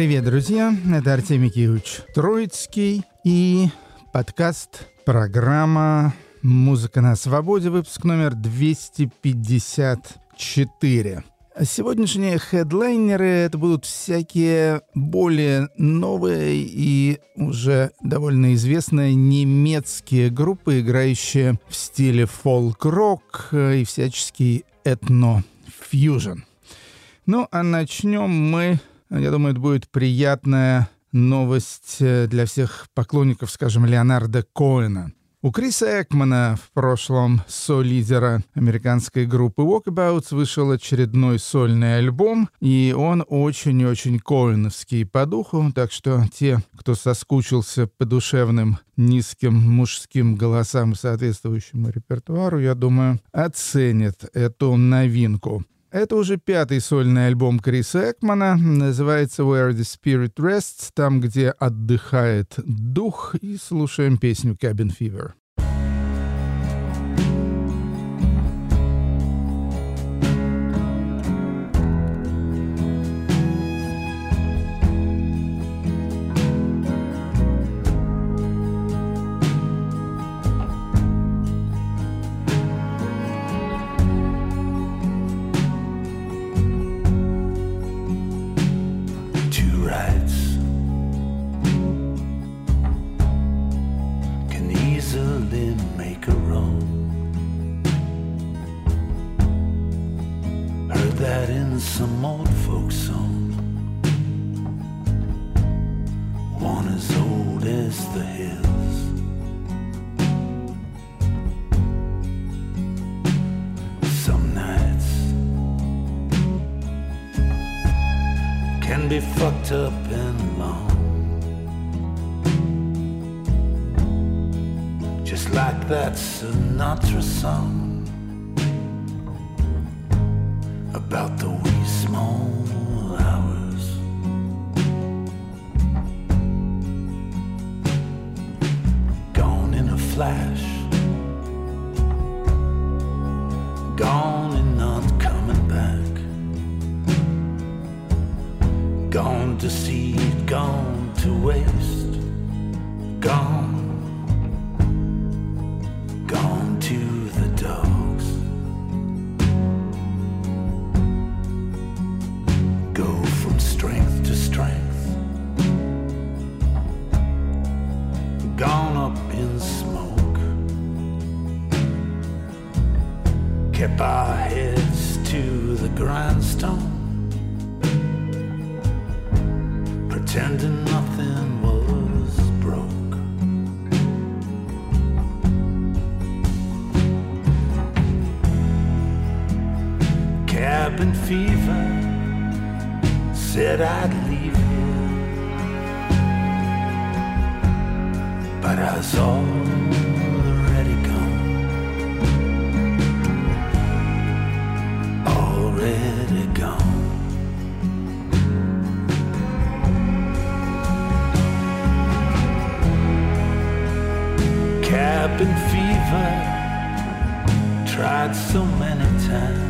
Привет, друзья! Это Артемий Киевич Троицкий и подкаст, программа «Музыка на свободе», выпуск номер 254. Сегодняшние хедлайнеры это будут всякие более новые и уже довольно известные немецкие группы, играющие в стиле фолк-рок и всяческий этно-фьюжн. Ну, а начнем мы, я думаю, это будет приятная новость для всех поклонников, скажем, Леонарда Коэна – у Криса Экмана, в прошлом со-лидера американской группы Walkabouts, вышел очередной сольный альбом, и он очень-очень коиновский по духу, так что те, кто соскучился по душевным низким мужским голосам и соответствующему репертуару, я думаю, оценят эту новинку. Это уже пятый сольный альбом Криса Экмана, называется Where the Spirit Rests, там, где отдыхает дух, и слушаем песню Cabin Fever. some old folk song. One as old as the hills. Some nights can be fucked up and long. Just like that Sinatra song about the said I'd leave him, but I was already gone, already gone. Cabin fever tried so many times.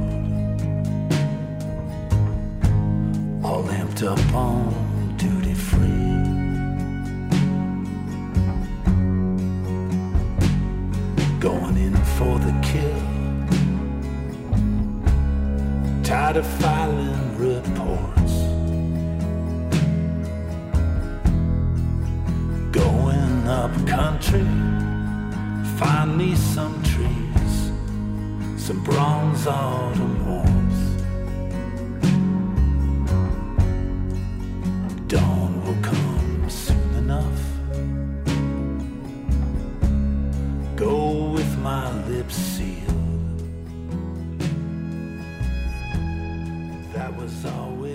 up on duty free. Going in for the kill. Tired of filing reports. Going up country. Find me some trees, some bronze autumn warmth.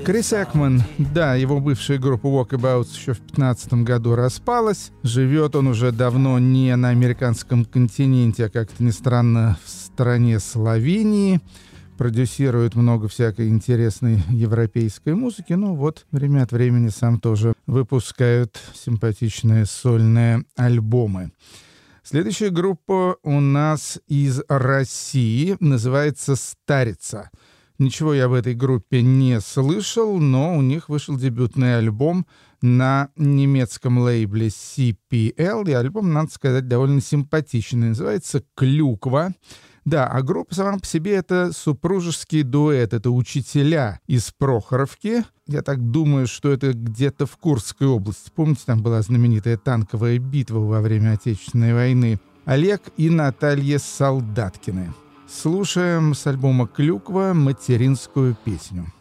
Крис Экман, да, его бывшая группа Walkabouts еще в 2015 году распалась. Живет он уже давно не на американском континенте, а как-то ни странно в стране Словении. Продюсирует много всякой интересной европейской музыки. Ну вот, время от времени сам тоже выпускают симпатичные сольные альбомы. Следующая группа у нас из России называется «Старица». Ничего я в этой группе не слышал, но у них вышел дебютный альбом на немецком лейбле CPL, и альбом, надо сказать, довольно симпатичный. Называется «Клюква». Да, а группа сама по себе это супружеский дуэт, это учителя из Прохоровки. Я так думаю, что это где-то в Курской области. Помните, там была знаменитая танковая битва во время Отечественной войны. Олег и Наталья Солдаткины. Слушаем с альбома «Клюква» материнскую песню.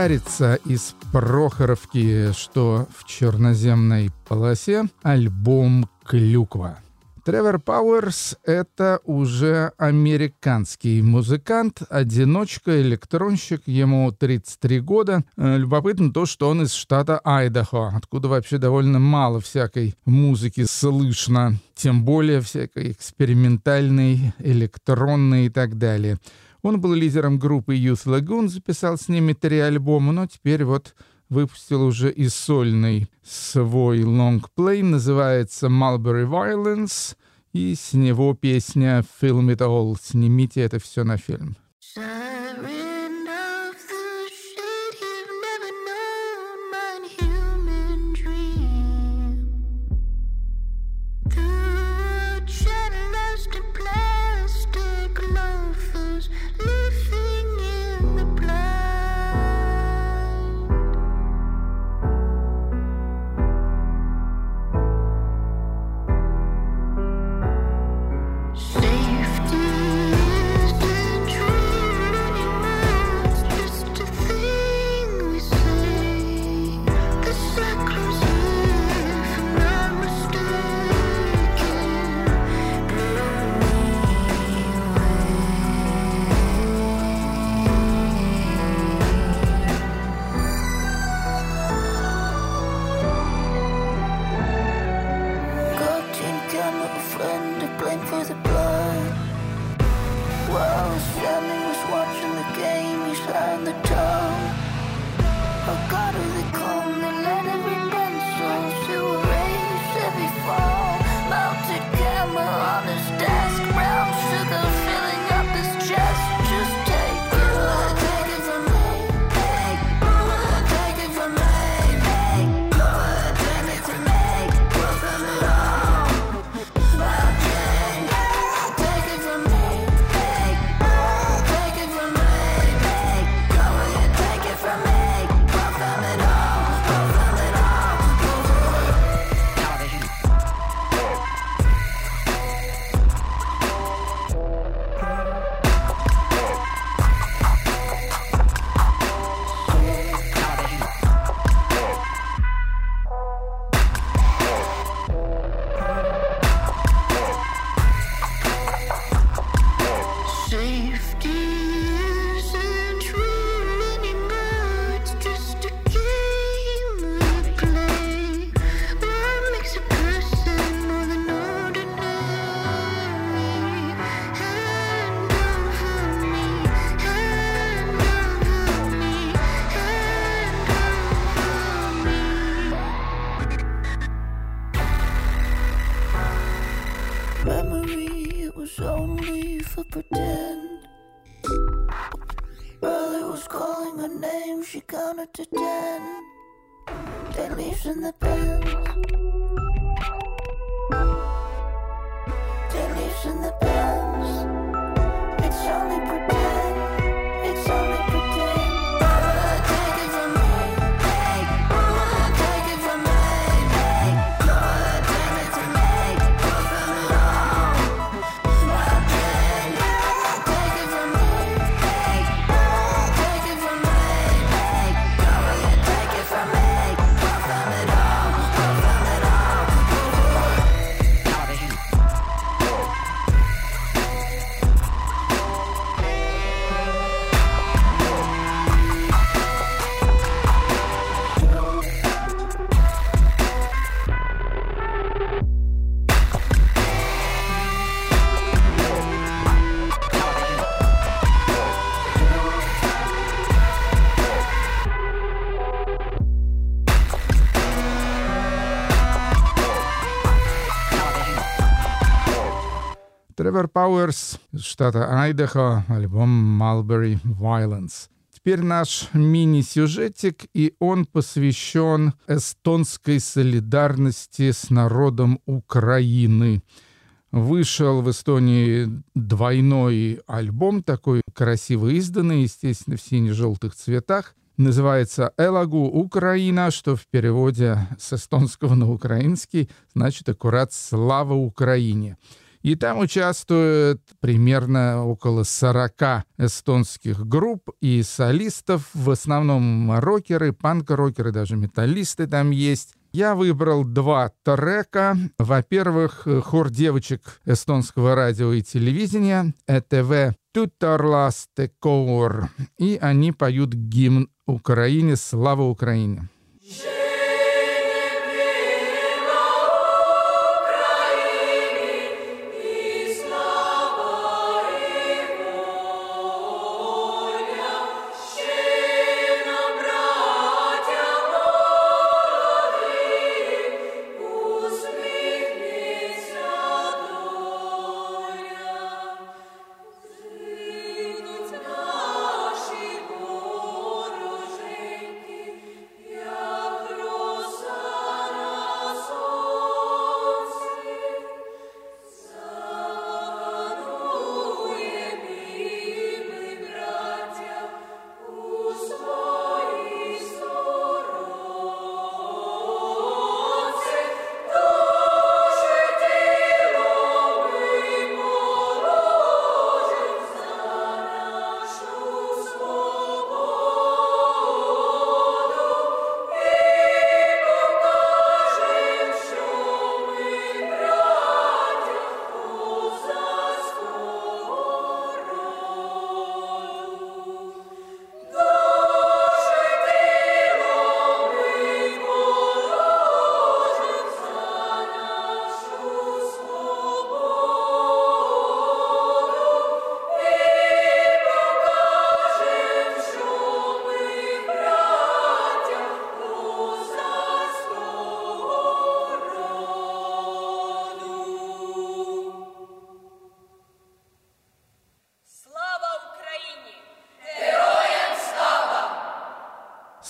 «Старица» из Прохоровки, что в черноземной полосе, альбом «Клюква». Тревор Пауэрс — это уже американский музыкант, одиночка, электронщик, ему 33 года. Э, любопытно то, что он из штата Айдахо, откуда вообще довольно мало всякой музыки слышно, тем более всякой экспериментальной, электронной и так далее. Он был лидером группы Youth Lagoon, записал с ними три альбома, но теперь вот выпустил уже и сольный свой лонгплей, называется Mulberry Violence, и с него песня Film It All, снимите это все на фильм. pretend. Тревор Пауэрс из штата Айдахо, альбом Mulberry Violence. Теперь наш мини-сюжетик, и он посвящен эстонской солидарности с народом Украины. Вышел в Эстонии двойной альбом, такой красиво изданный, естественно, в сине-желтых цветах. Называется «Элагу Украина», что в переводе с эстонского на украинский значит аккурат «Слава Украине». И там участвует примерно около 40 эстонских групп и солистов, в основном рокеры, панк-рокеры, даже металлисты там есть. Я выбрал два трека. Во-первых, хор девочек эстонского радио и телевидения ЭТВ «Тутарласте Коор». И они поют гимн Украине «Слава Украине». Слава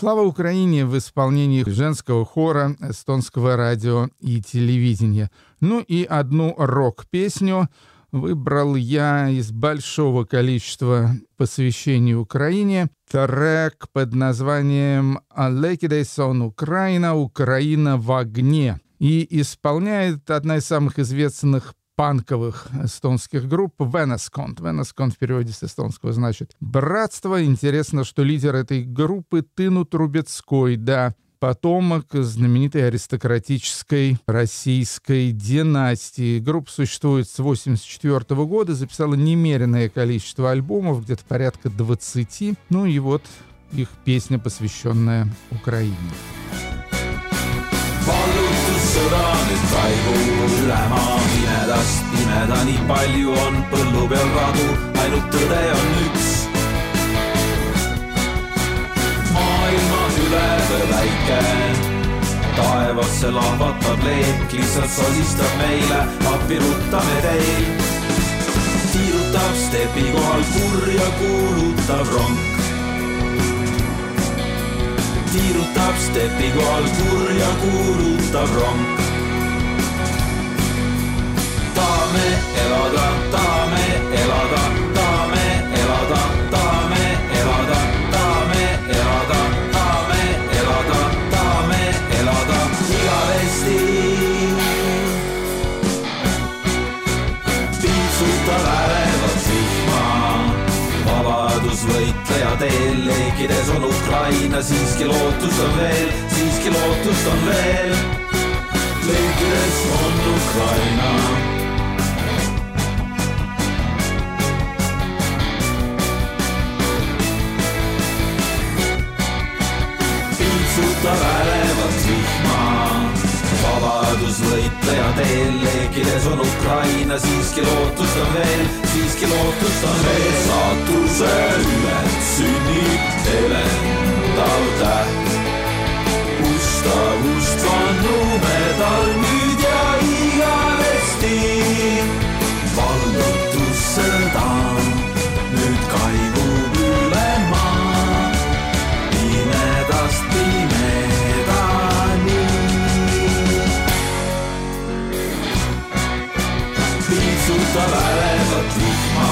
Слава Украине в исполнении женского хора эстонского радио и телевидения. Ну и одну рок-песню выбрал я из большого количества посвящений Украине. Трек под названием «Алекидейсон Украина. Украина в огне». И исполняет одна из самых известных панковых эстонских групп Венесконт. Венесконт в переводе с эстонского значит «братство». Интересно, что лидер этой группы Тыну Трубецкой, да, потомок знаменитой аристократической российской династии. Группа существует с 1984 года, записала немеренное количество альбомов, где-то порядка 20. Ну и вот их песня, посвященная Украине. üle maa pimedast pimeda, nii palju on põllu peal radu, ainult tõde on üks. maailmas ülevõi väike, taevasse lahvatab leek, lihtsalt sosistab meile, appi ruttame teil. tiirutab stepi kohal kurja kuulutav rong tiirutab stepi kohal kurja kuulutav rong. Tahame elada, tahame elada, tahame elada, tahame elada, tahame elada, tahame elada, tahame elada igavesti. piitsutab ärevat vihma vabadusvõitleja teel leekides on Ukraina, siiski lootust on veel, siiski lootust on veel. leekides on Ukraina. Piitsutab ärevat vihma vabadusvõitleja teel leekides on Ukraina, siiski lootust on veel, siiski lootust on veel. saatuse ület sünnib elendav täht. ustavust vannume tal nüüd ja igavesti. Piitsutab ärevat vihma,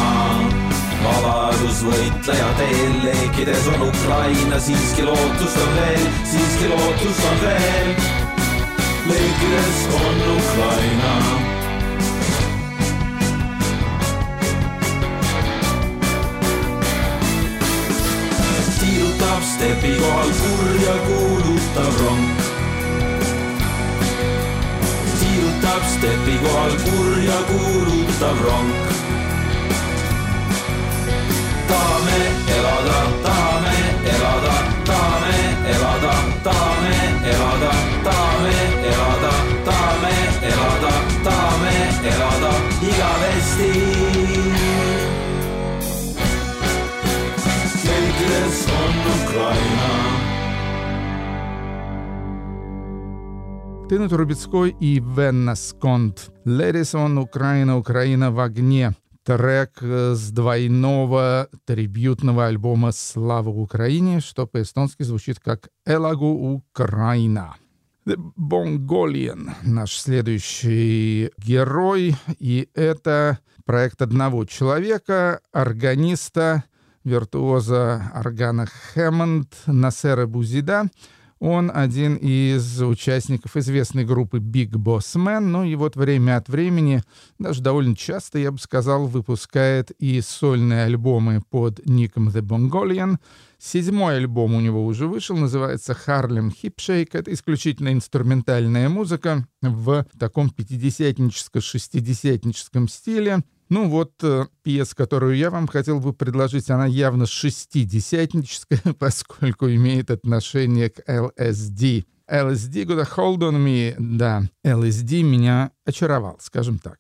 vabadusvõitleja teel leekides on Ukraina, siiski lootust on veel, siiski lootust on veel. leekides on Ukraina tiirutab stepi kohal kurja kuulutav rong. Tiirutab stepi kohal kurja kuulutav rong. tahame elada, tahame elada, tahame elada, tahame elada, tahame elada, tahame elada, tahame elada igavesti leekides on Ukraina. Тына Трубецкой и Венна Сконт. On Украина, Украина в огне. Трек э, с двойного трибютного альбома «Слава Украине», что по-эстонски звучит как «Элагу Украина». The Bongolian — наш следующий герой, и это проект одного человека, органиста, виртуоза органа Хэммонд Насера Бузида. Он один из участников известной группы Big Boss Man, ну и вот время от времени, даже довольно часто, я бы сказал, выпускает и сольные альбомы под ником The Bongolian. Седьмой альбом у него уже вышел, называется Harlem Hip Shake. Это исключительно инструментальная музыка в таком пятидесятническо-шестидесятническом стиле. Ну вот э, пьеса, которую я вам хотел бы предложить, она явно шестидесятническая, поскольку имеет отношение к. LSD Got a Hold on Me, да, LSD меня очаровал, скажем так.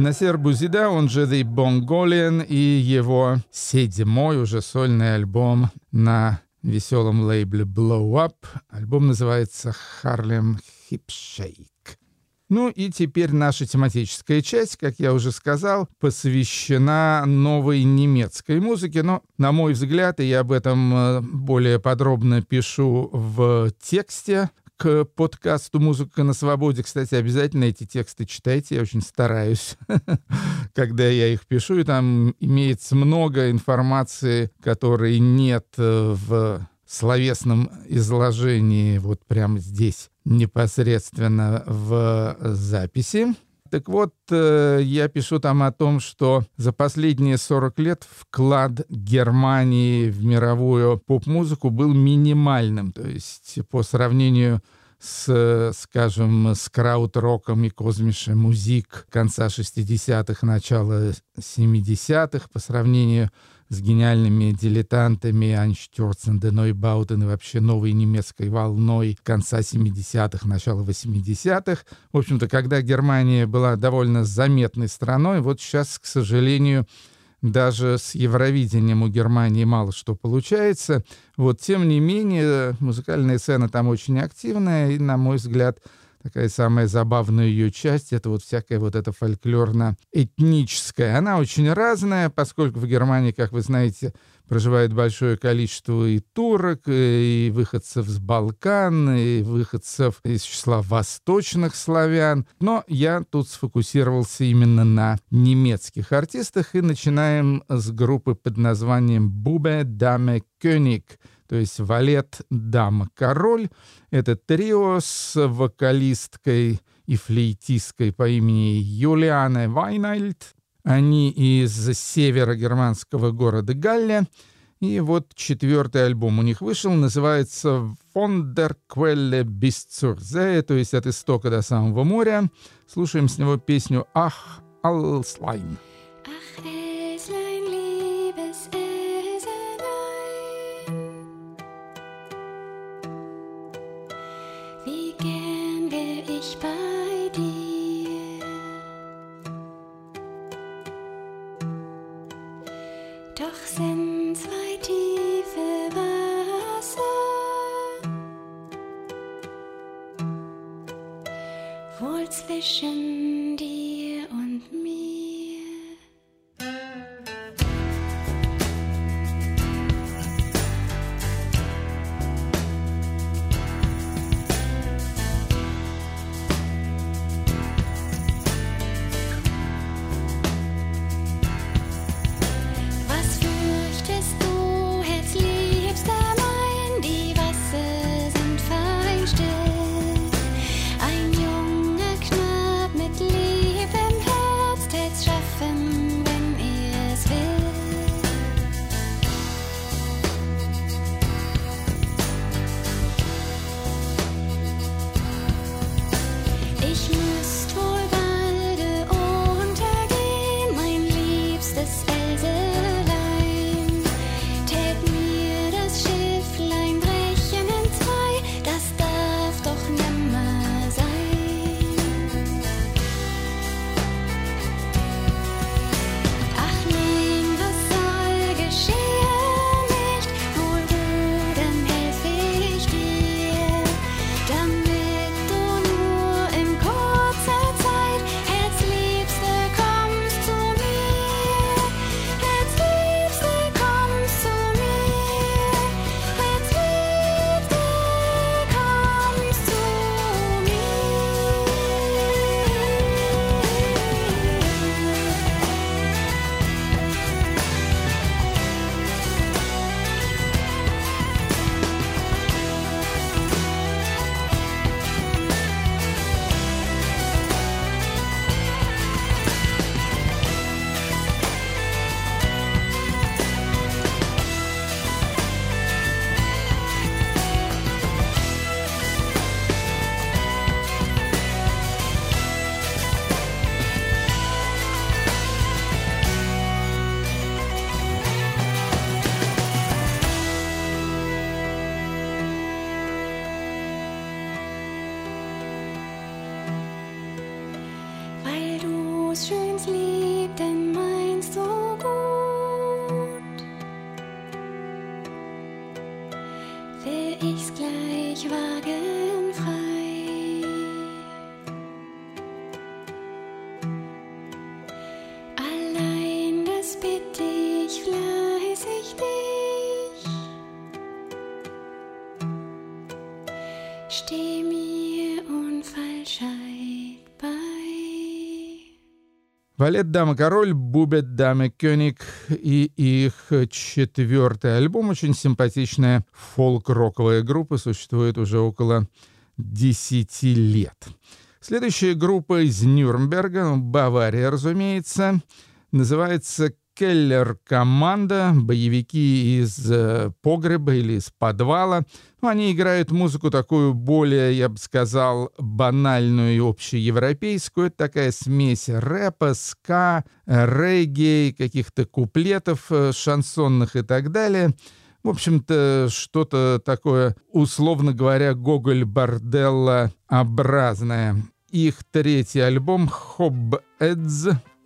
Насер Бузида, он же The Bongolian, и его седьмой уже сольный альбом на веселом лейбле Blow Up. Альбом называется Harlem Hip Shake. Ну и теперь наша тематическая часть, как я уже сказал, посвящена новой немецкой музыке. Но, на мой взгляд, и я об этом э, более подробно пишу в тексте к подкасту «Музыка на свободе». Кстати, обязательно эти тексты читайте, я очень стараюсь, когда я их пишу. И там имеется много информации, которой нет э, в словесном изложении вот прямо здесь, непосредственно в записи. Так вот, э, я пишу там о том, что за последние 40 лет вклад Германии в мировую поп-музыку был минимальным. То есть по сравнению с, скажем, с крауд-роком и космише музик конца 60-х, начала 70-х, по сравнению с гениальными дилетантами Анштюрцен, Денойбаутен и вообще новой немецкой волной конца 70-х, начала 80-х. В общем-то, когда Германия была довольно заметной страной, вот сейчас, к сожалению, даже с Евровидением у Германии мало что получается. Вот, тем не менее, музыкальная сцена там очень активная, и, на мой взгляд, такая самая забавная ее часть — это вот всякая вот эта фольклорно-этническая. Она очень разная, поскольку в Германии, как вы знаете, проживает большое количество и турок, и выходцев с Балкан, и выходцев из числа восточных славян. Но я тут сфокусировался именно на немецких артистах, и начинаем с группы под названием «Бубе Даме König», то есть «Валет, дама, король». Это трио с вокалисткой и флейтисткой по имени Юлиане Вайнальд. Они из севера германского города Галле. И вот четвертый альбом у них вышел, называется «Von der Quelle bis zur See», то есть от истока до самого моря. Слушаем с него песню «Ах, Алслайн». Ach, Валет Дама Король, Бубет Дама Кёник и их четвертый альбом. Очень симпатичная фолк-роковая группа, существует уже около 10 лет. Следующая группа из Нюрнберга, Бавария, разумеется, называется Келлер команда, боевики из э, погреба или из подвала. Ну, они играют музыку такую более, я бы сказал, банальную и общеевропейскую. Это такая смесь рэпа, ска, регги, каких-то куплетов э, шансонных и так далее. В общем-то, что-то такое, условно говоря, Гоголь-Борделла-образное. Их третий альбом «Хоб Эдз»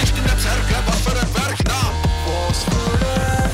Lichten der Zerker, you der Bergner. Was für ein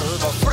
Alba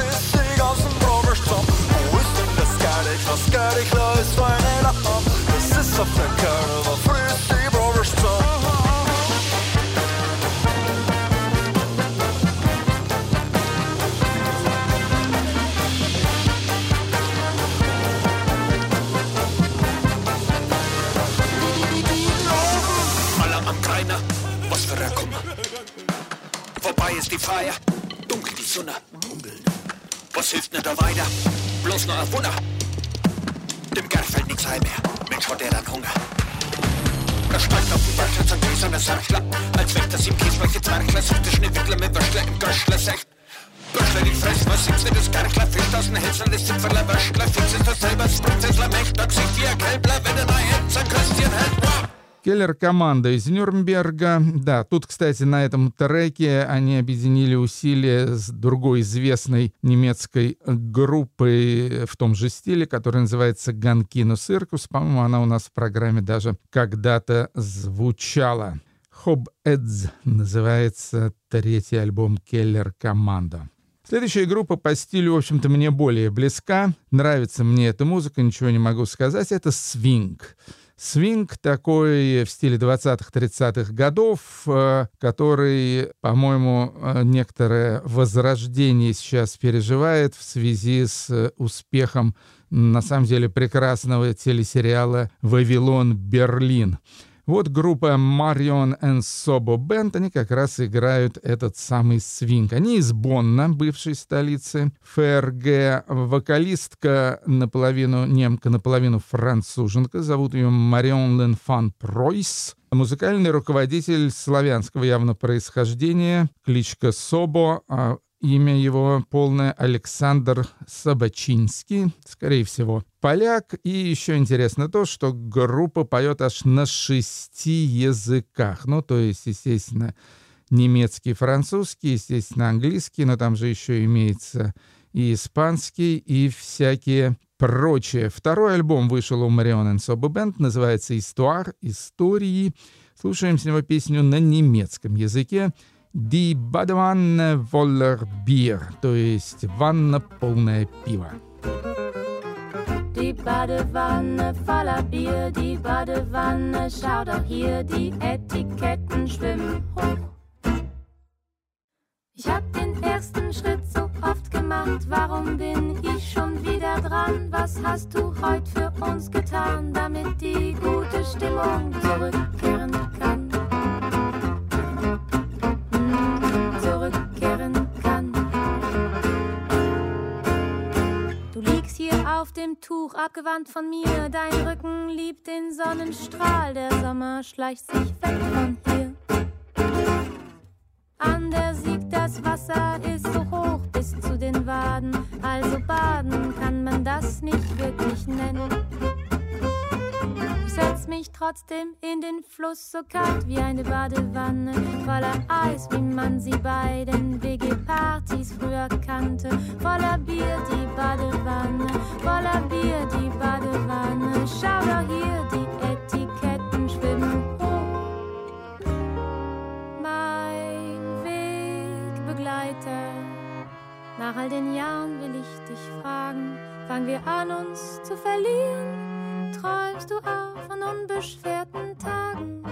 Ein mehr. Mensch, hat er dann Hunger. Er steigt auf und grüßt an der Sarchler. Als wenn das im Kies welche Zwerchler sucht der Schneewickler mit Würstler im Göschler sagt. Böschler die Fress, was sitzt denn das Gerchler? Fisch aus den Hälsern des Zipferler Wöschler. Fix ist das selber das Prinzessler Mächt. Da gesicht wie ein Kälbler, wenn er neue Hemd sein Köstchen hält. Wow. Келлер команда из Нюрнберга. Да, тут, кстати, на этом треке они объединили усилия с другой известной немецкой группой в том же стиле, которая называется Ганкино Циркус. По-моему, она у нас в программе даже когда-то звучала. Хоб Эдз называется третий альбом Келлер Команда. Следующая группа по стилю, в общем-то, мне более близка. Нравится мне эта музыка, ничего не могу сказать. Это свинг. Свинг такой в стиле 20-30-х годов, э, который, по-моему, э, некоторое возрождение сейчас переживает в связи с э, успехом, на самом деле, прекрасного телесериала «Вавилон Берлин». Вот группа Marion and Sobo Band, они как раз играют этот самый свинг. Они из Бонна, бывшей столицы ФРГ. Вокалистка наполовину немка, наполовину француженка. Зовут ее Марион Ленфан Пройс. Музыкальный руководитель славянского явно происхождения, кличка Собо, Имя его полное Александр Собачинский, скорее всего, поляк. И еще интересно то, что группа поет аж на шести языках. Ну, то есть, естественно, немецкий, французский, естественно, английский, но там же еще имеется и испанский, и всякие прочие. Второй альбом вышел у and Sobo Band, называется «Истуар», «Истории». Слушаем с него песню на немецком языке Die Badewanne voller Bier, to jest wanna pełna piwa. Die Badewanne voller Bier, die Badewanne, schau doch hier, die Etiketten schwimmen hoch. Ich hab den ersten Schritt so oft gemacht, warum bin ich schon wieder dran? Was hast du heute für uns getan, damit die gute Stimmung zurückkehren kann? Hier auf dem Tuch, abgewandt von mir. Dein Rücken liebt den Sonnenstrahl. Der Sommer schleicht sich weg von hier. An der Sieg das Wasser ist so hoch bis zu den Waden. Also baden kann man das nicht wirklich nennen. Mich trotzdem in den Fluss so kalt wie eine Badewanne, voller Eis, wie man sie bei den WG-Partys früher kannte. Voller Bier die Badewanne, voller Bier die Badewanne. Schau doch hier, die Etiketten schwimmen hoch. Mein Wegbegleiter, nach all den Jahren will ich dich fragen, fangen wir an uns zu verlieren? Träumst du auch von unbeschwerten Tagen?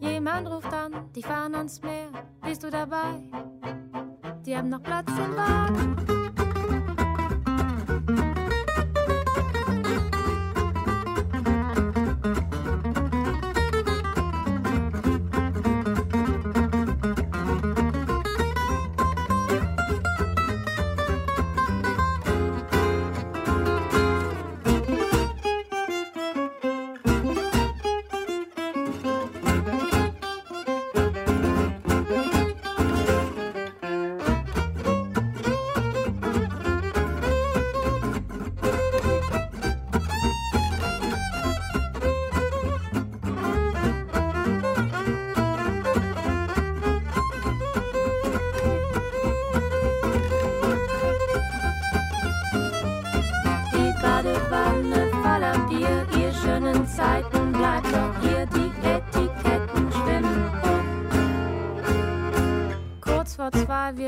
Jemand ruft an, die fahren ans Meer, bist du dabei? Die haben noch Platz im Wagen.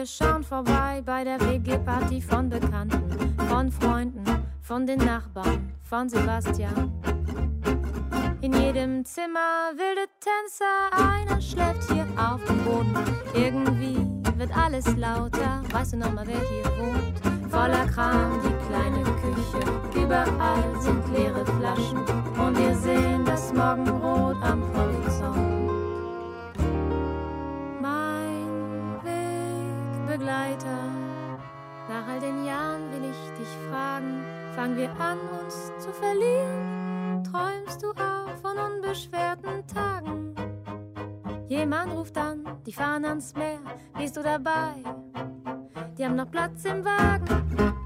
Wir schauen vorbei bei der WG-Party von Bekannten, von Freunden, von den Nachbarn, von Sebastian. In jedem Zimmer wilde Tänzer, einer schläft hier auf dem Boden. Irgendwie wird alles lauter, weißt du noch mal, wer hier wohnt? Voller Kram, die kleine Küche, überall sind leere Flaschen und wir sehen das Morgenrot am Horizont. Wegbegleiter, nach all den Jahren will ich dich fragen, fangen wir an uns zu verlieren? Träumst du auch von unbeschwerten Tagen? Jemand ruft an, die fahren ans Meer, bist du dabei? Die haben noch Platz im Wagen.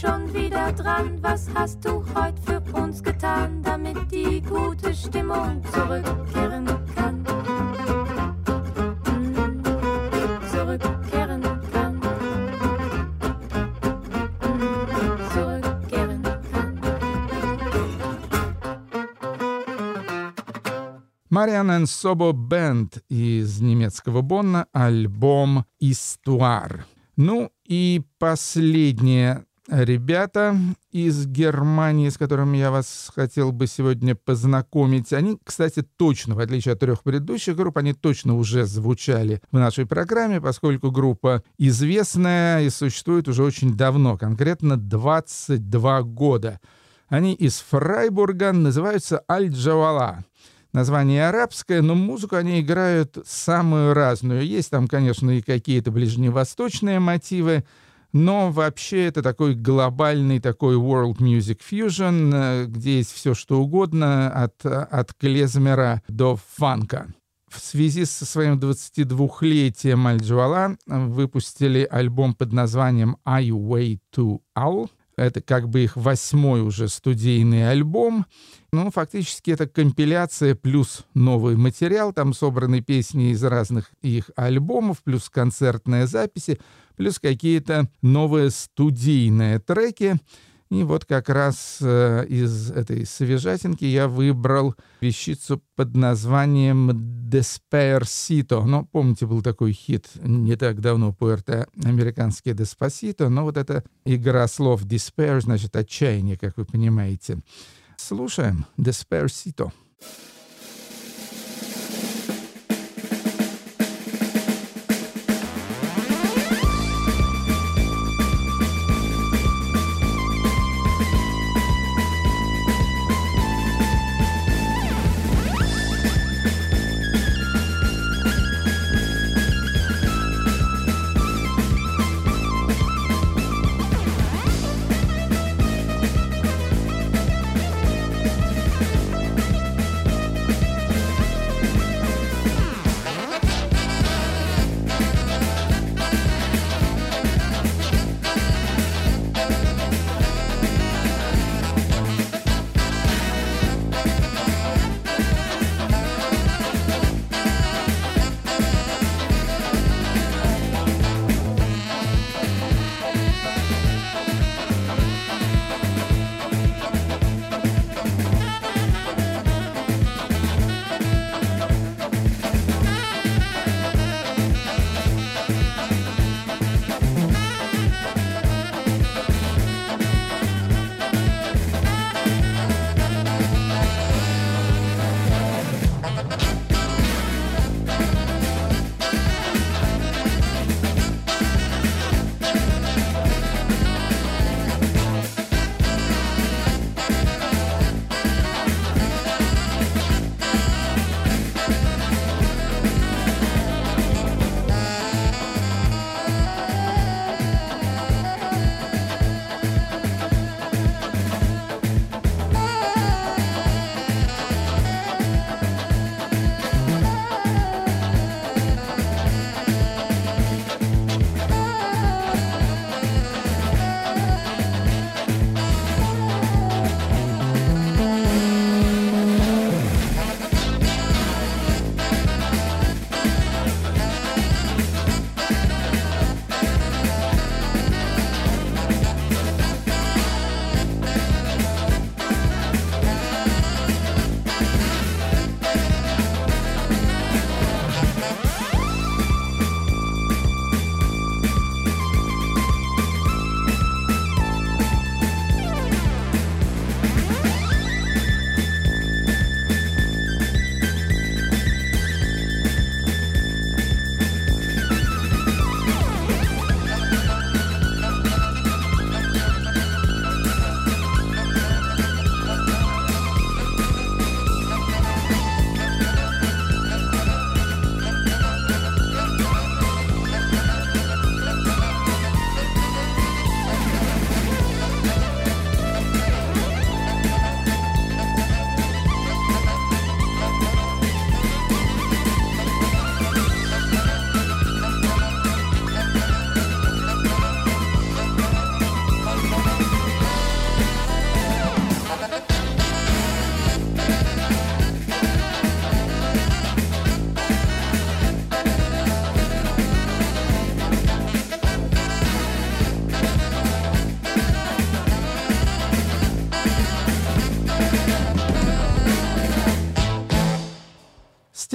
Schon wieder dran? Was hast du heute für uns getan, damit die gute Stimmung zurückkehren kann? Mm, Zurückkehren kann. Mm, Zurückkehren kann. Мариан and Собо Бенд из немецкого Бонна, альбом «Истуар». Ну и последнее ребята из Германии, с которыми я вас хотел бы сегодня познакомить. Они, кстати, точно, в отличие от трех предыдущих групп, они точно уже звучали в нашей программе, поскольку группа известная и существует уже очень давно, конкретно 22 года. Они из Фрайбурга, называются Аль-Джавала. Название арабское, но музыку они играют самую разную. Есть там, конечно, и какие-то ближневосточные мотивы, но вообще это такой глобальный такой world music fusion, э, где есть все что угодно, от, от клезмера до фанка. В связи со своим 22-летием Аль-Джуала выпустили альбом под названием «I Way to Owl», это как бы их восьмой уже студийный альбом. Ну, фактически это компиляция плюс новый материал. Там собраны песни из разных их альбомов, плюс концертные записи, плюс какие-то новые студийные треки. И вот как раз э, из этой свежатинки я выбрал вещицу под названием «Despair-Sito». Ну, помните, был такой хит не так давно пуэрто-американский «Деспасито», но вот эта игра слов «despair» значит «отчаяние», как вы понимаете. Слушаем «Despair-Sito».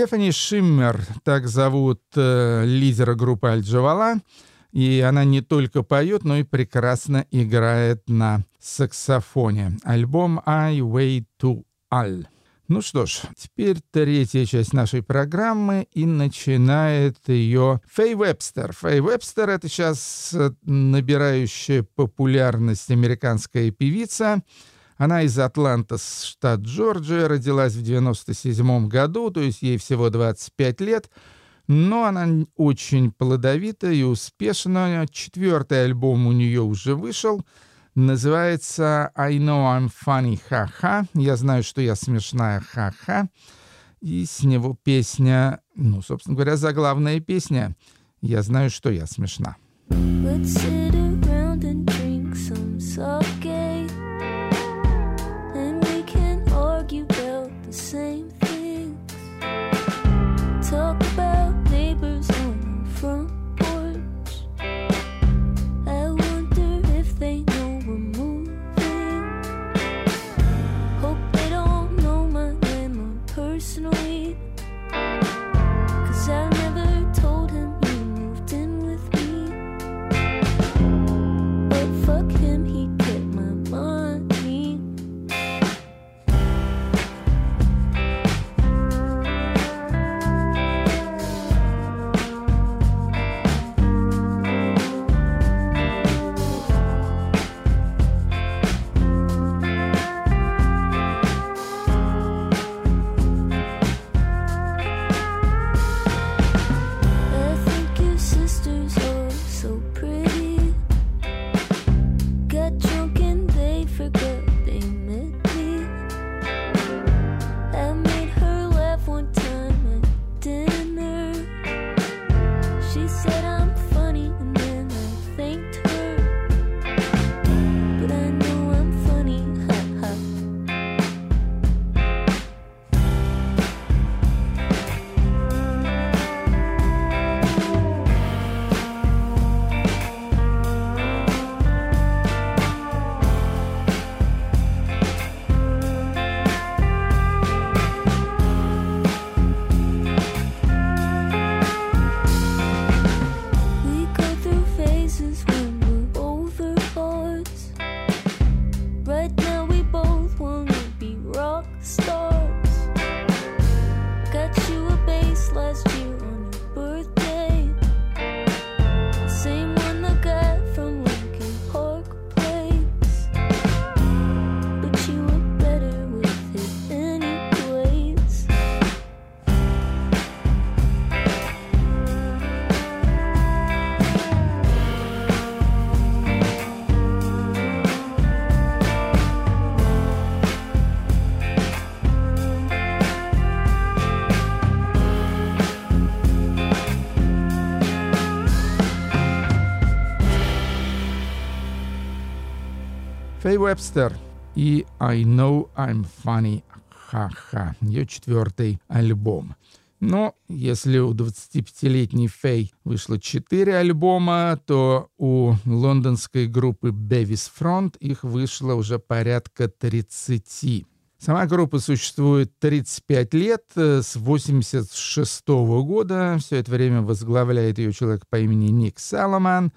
Стефани Шиммер, так зовут э, лидера группы Äl Jawala. И она не только поет, но и прекрасно играет на саксофоне. Альбом «I Way to All». Ну что ж, теперь третья часть нашей программы, и начинает ее Фэй Вебстер. Фэй Вебстер — это сейчас э, набирающая популярность американская певица. Она из Атланта, штат Джорджия, родилась в 97 году, то есть ей всего 25 лет, но она очень плодовита и успешна. Четвертый альбом у нее уже вышел — Называется «I know I'm funny, ха-ха». Я знаю, что я смешная, ха-ха. И с него песня, ну, собственно говоря, заглавная песня «Я знаю, что я смешна». Let's sit Фэй Вебстер и «I know I'm funny, ха-ха» ее четвертый альбом. Но если у 25-летней Фэй вышло 4 альбома, то у лондонской группы Bevis Front их вышло уже порядка 30. Сама группа существует 35 лет, э, с 86 года. Все это время возглавляет ее человек по имени Ник Саломан.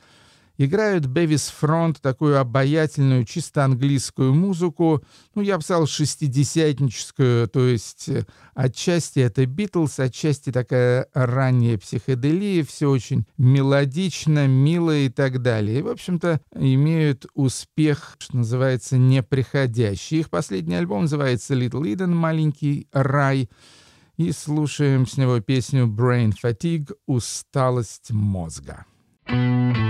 Играют Бевис Фронт такую обаятельную, чисто английскую музыку, ну, я бы сказал, шестидесятническую, то есть э, отчасти это Битлз, отчасти такая ранняя психоделия, все очень мелодично, мило и так далее. И, в общем-то, имеют успех, что называется, неприходящий. Их последний альбом называется «Little Eden», «Маленький рай», и слушаем с него песню «Brain Fatigue» — «Усталость мозга». I'm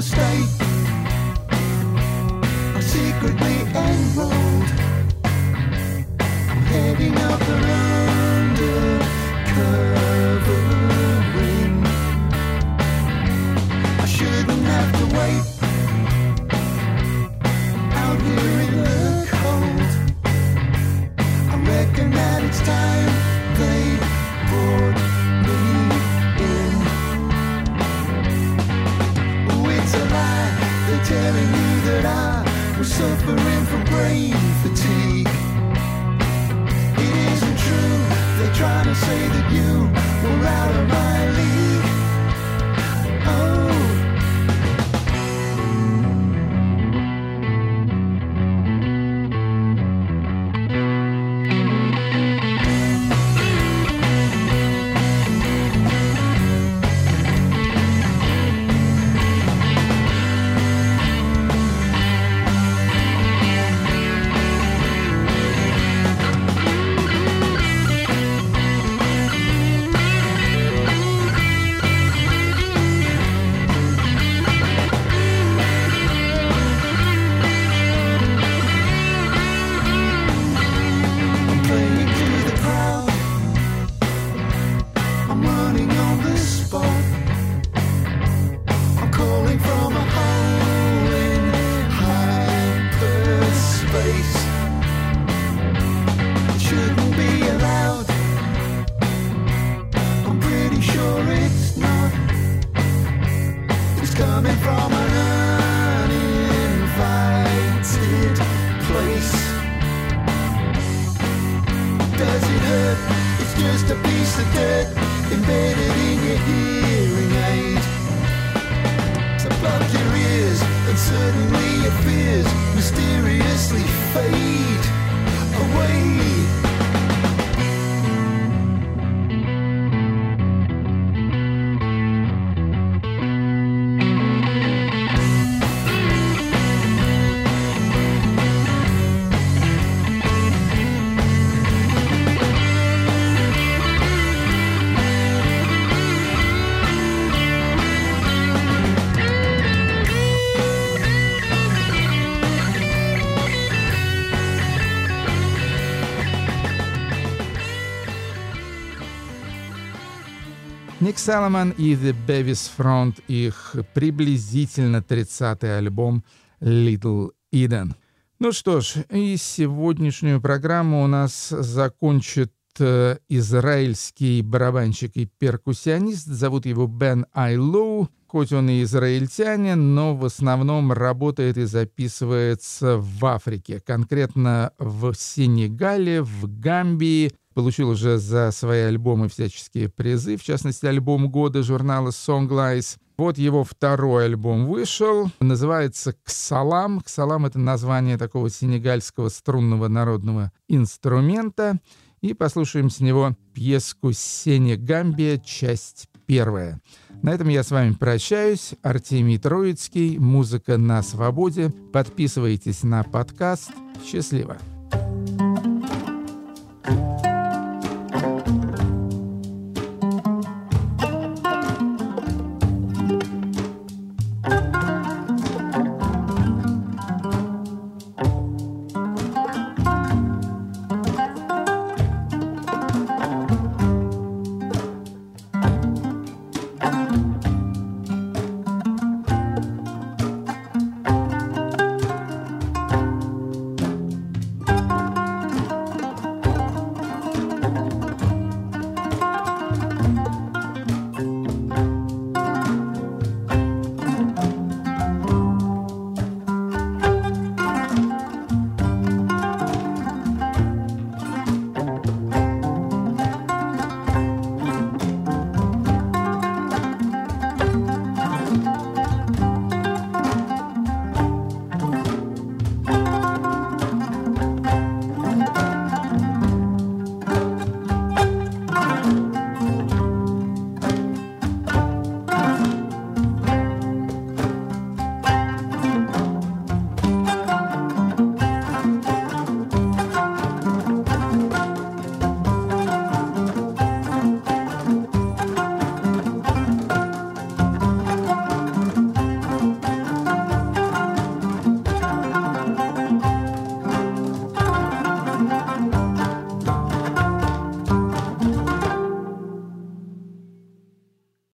the state. Just a piece of dirt embedded in your hearing aid. So plug your ears and suddenly your fears mysteriously fade away. Саломон и The Bevis Front, их приблизительно 30-й альбом Little Eden. Ну что ж, и сегодняшнюю программу у нас закончит э, израильский барабанщик и перкуссионист. Зовут его Бен Айлоу. Хоть он и израильтянин, но в основном работает и записывается в Африке, конкретно в Сенегале, в Гамбии. Получил уже за свои альбомы всяческие призы, в частности, альбом года журнала Songlice. Вот его второй альбом вышел, называется «Ксалам». «Ксалам» — это название такого сенегальского струнного народного инструмента. И послушаем с него пьеску «Сенегамбия», часть первая. На этом я с вами прощаюсь. Артемий Троицкий. Музыка на свободе. Подписывайтесь на подкаст. Счастливо.